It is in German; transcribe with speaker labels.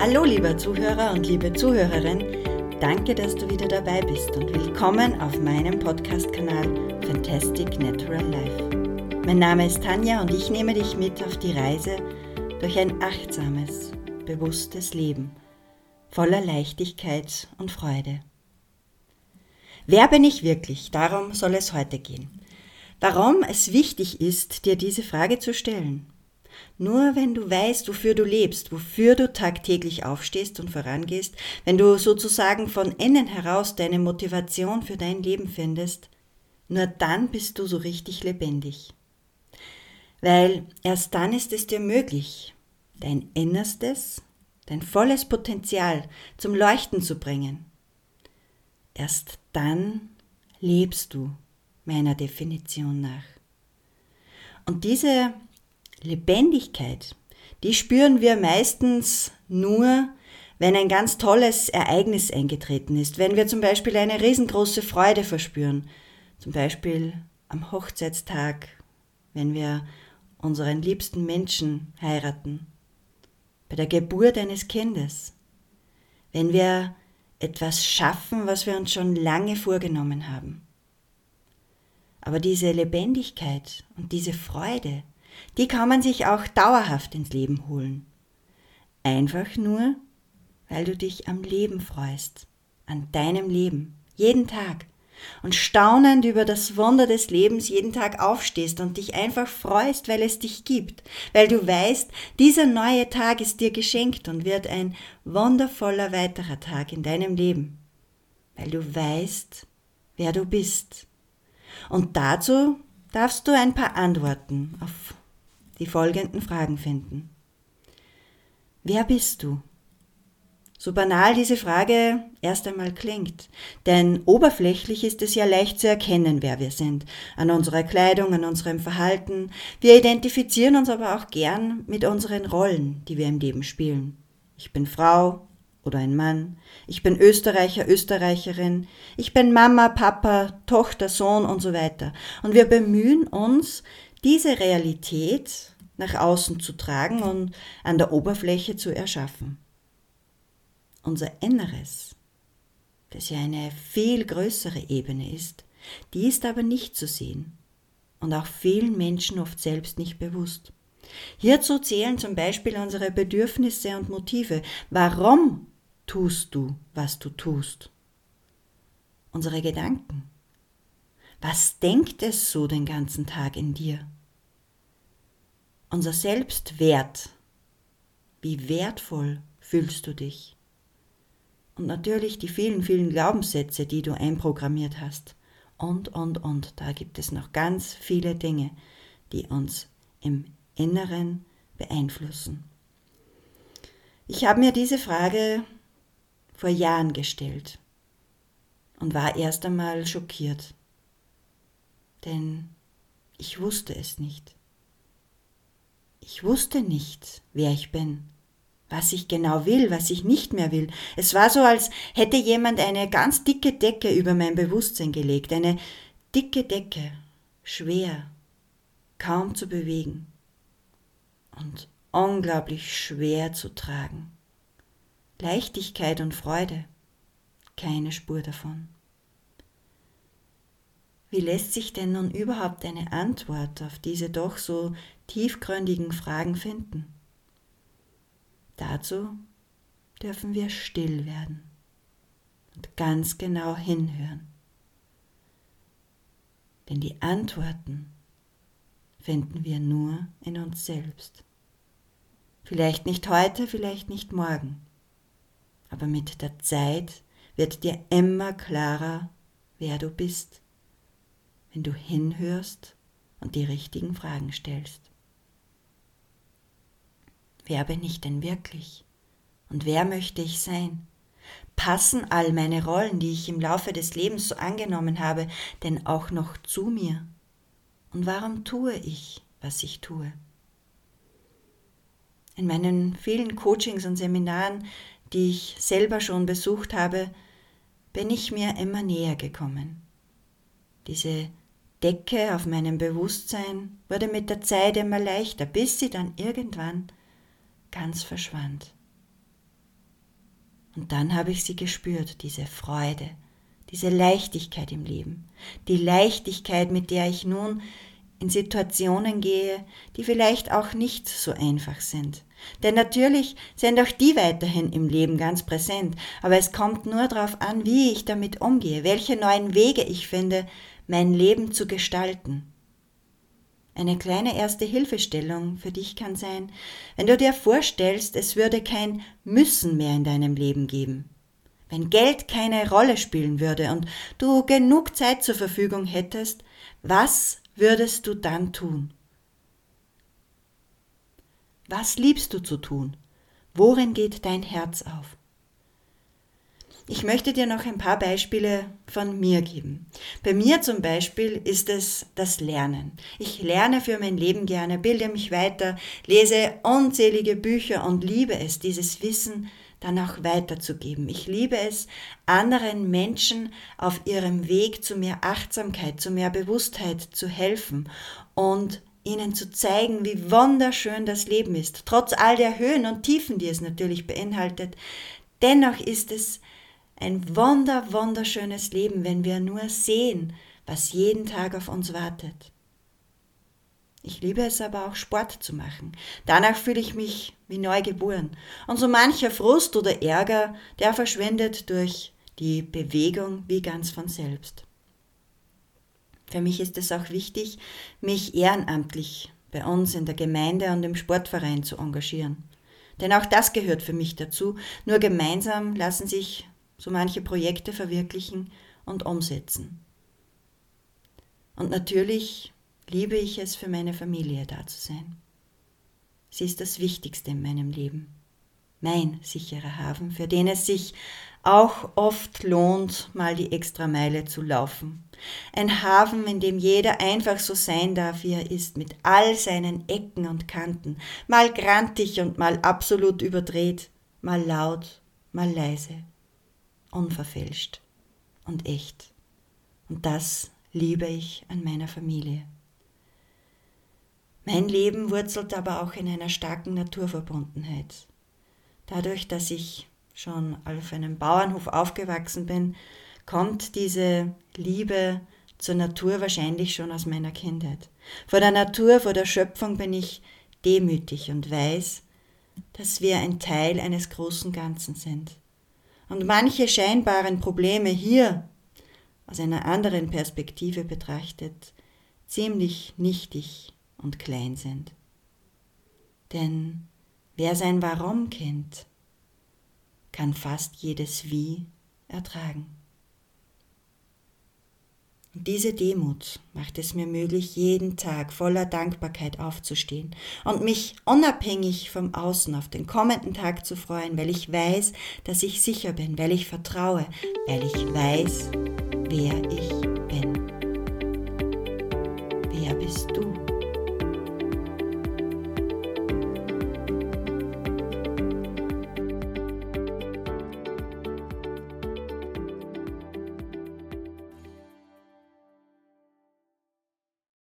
Speaker 1: Hallo lieber Zuhörer und liebe Zuhörerin, danke, dass du wieder dabei bist und willkommen auf meinem Podcast-Kanal Fantastic Natural Life. Mein Name ist Tanja und ich nehme dich mit auf die Reise durch ein achtsames, bewusstes Leben voller Leichtigkeit und Freude. Wer bin ich wirklich? Darum soll es heute gehen. Warum es wichtig ist, dir diese Frage zu stellen. Nur wenn du weißt, wofür du lebst, wofür du tagtäglich aufstehst und vorangehst, wenn du sozusagen von innen heraus deine Motivation für dein Leben findest, nur dann bist du so richtig lebendig. Weil erst dann ist es dir möglich, dein Innerstes, dein volles Potenzial zum Leuchten zu bringen. Erst dann lebst du meiner Definition nach. Und diese Lebendigkeit, die spüren wir meistens nur, wenn ein ganz tolles Ereignis eingetreten ist, wenn wir zum Beispiel eine riesengroße Freude verspüren, zum Beispiel am Hochzeitstag, wenn wir unseren liebsten Menschen heiraten, bei der Geburt eines Kindes, wenn wir etwas schaffen, was wir uns schon lange vorgenommen haben. Aber diese Lebendigkeit und diese Freude, die kann man sich auch dauerhaft ins Leben holen. Einfach nur, weil du dich am Leben freust, an deinem Leben, jeden Tag und staunend über das Wunder des Lebens jeden Tag aufstehst und dich einfach freust, weil es dich gibt, weil du weißt, dieser neue Tag ist dir geschenkt und wird ein wundervoller weiterer Tag in deinem Leben, weil du weißt, wer du bist. Und dazu darfst du ein paar Antworten auf die folgenden Fragen finden. Wer bist du? So banal diese Frage erst einmal klingt, denn oberflächlich ist es ja leicht zu erkennen, wer wir sind, an unserer Kleidung, an unserem Verhalten. Wir identifizieren uns aber auch gern mit unseren Rollen, die wir im Leben spielen. Ich bin Frau oder ein Mann, ich bin Österreicher, Österreicherin, ich bin Mama, Papa, Tochter, Sohn und so weiter. Und wir bemühen uns, diese Realität nach außen zu tragen und an der Oberfläche zu erschaffen. Unser Inneres, das ja eine viel größere Ebene ist, die ist aber nicht zu sehen und auch vielen Menschen oft selbst nicht bewusst. Hierzu zählen zum Beispiel unsere Bedürfnisse und Motive. Warum tust du, was du tust? Unsere Gedanken. Was denkt es so den ganzen Tag in dir? Unser Selbstwert. Wie wertvoll fühlst du dich? Und natürlich die vielen, vielen Glaubenssätze, die du einprogrammiert hast. Und, und, und. Da gibt es noch ganz viele Dinge, die uns im Inneren beeinflussen. Ich habe mir diese Frage vor Jahren gestellt und war erst einmal schockiert, denn ich wusste es nicht. Ich wusste nicht, wer ich bin, was ich genau will, was ich nicht mehr will. Es war so, als hätte jemand eine ganz dicke Decke über mein Bewusstsein gelegt, eine dicke Decke, schwer, kaum zu bewegen und unglaublich schwer zu tragen. Leichtigkeit und Freude, keine Spur davon. Wie lässt sich denn nun überhaupt eine Antwort auf diese doch so tiefgründigen Fragen finden? Dazu dürfen wir still werden und ganz genau hinhören. Denn die Antworten finden wir nur in uns selbst. Vielleicht nicht heute, vielleicht nicht morgen, aber mit der Zeit wird dir immer klarer, wer du bist wenn du hinhörst und die richtigen Fragen stellst. Wer bin ich denn wirklich? Und wer möchte ich sein? Passen all meine Rollen, die ich im Laufe des Lebens so angenommen habe, denn auch noch zu mir? Und warum tue ich, was ich tue? In meinen vielen Coachings und Seminaren, die ich selber schon besucht habe, bin ich mir immer näher gekommen. Diese Decke auf meinem Bewusstsein wurde mit der Zeit immer leichter, bis sie dann irgendwann ganz verschwand. Und dann habe ich sie gespürt, diese Freude, diese Leichtigkeit im Leben, die Leichtigkeit, mit der ich nun in Situationen gehe, die vielleicht auch nicht so einfach sind. Denn natürlich sind auch die weiterhin im Leben ganz präsent, aber es kommt nur darauf an, wie ich damit umgehe, welche neuen Wege ich finde, mein Leben zu gestalten. Eine kleine erste Hilfestellung für dich kann sein, wenn du dir vorstellst, es würde kein Müssen mehr in deinem Leben geben. Wenn Geld keine Rolle spielen würde und du genug Zeit zur Verfügung hättest, was würdest du dann tun? Was liebst du zu tun? Worin geht dein Herz auf? Ich möchte dir noch ein paar Beispiele von mir geben. Bei mir zum Beispiel ist es das Lernen. Ich lerne für mein Leben gerne, bilde mich weiter, lese unzählige Bücher und liebe es, dieses Wissen dann auch weiterzugeben. Ich liebe es, anderen Menschen auf ihrem Weg zu mehr Achtsamkeit, zu mehr Bewusstheit zu helfen und ihnen zu zeigen, wie wunderschön das Leben ist, trotz all der Höhen und Tiefen, die es natürlich beinhaltet. Dennoch ist es ein wunder, wunderschönes Leben, wenn wir nur sehen, was jeden Tag auf uns wartet. Ich liebe es aber auch Sport zu machen. Danach fühle ich mich wie neu geboren. Und so mancher Frust oder Ärger, der verschwindet durch die Bewegung wie ganz von selbst. Für mich ist es auch wichtig, mich ehrenamtlich bei uns in der Gemeinde und im Sportverein zu engagieren. Denn auch das gehört für mich dazu. Nur gemeinsam lassen sich so manche Projekte verwirklichen und umsetzen. Und natürlich liebe ich es, für meine Familie da zu sein. Sie ist das Wichtigste in meinem Leben. Mein sicherer Hafen, für den es sich auch oft lohnt, mal die Extrameile zu laufen. Ein Hafen, in dem jeder einfach so sein darf, wie er ist, mit all seinen Ecken und Kanten, mal grantig und mal absolut überdreht, mal laut, mal leise unverfälscht und echt. Und das liebe ich an meiner Familie. Mein Leben wurzelt aber auch in einer starken Naturverbundenheit. Dadurch, dass ich schon auf einem Bauernhof aufgewachsen bin, kommt diese Liebe zur Natur wahrscheinlich schon aus meiner Kindheit. Vor der Natur, vor der Schöpfung bin ich demütig und weiß, dass wir ein Teil eines großen Ganzen sind und manche scheinbaren Probleme hier aus einer anderen Perspektive betrachtet ziemlich nichtig und klein sind. Denn wer sein Warum kennt, kann fast jedes Wie ertragen. Und diese Demut macht es mir möglich, jeden Tag voller Dankbarkeit aufzustehen und mich unabhängig vom Außen auf den kommenden Tag zu freuen, weil ich weiß, dass ich sicher bin, weil ich vertraue, weil ich weiß, wer ich bin. Wer bist du?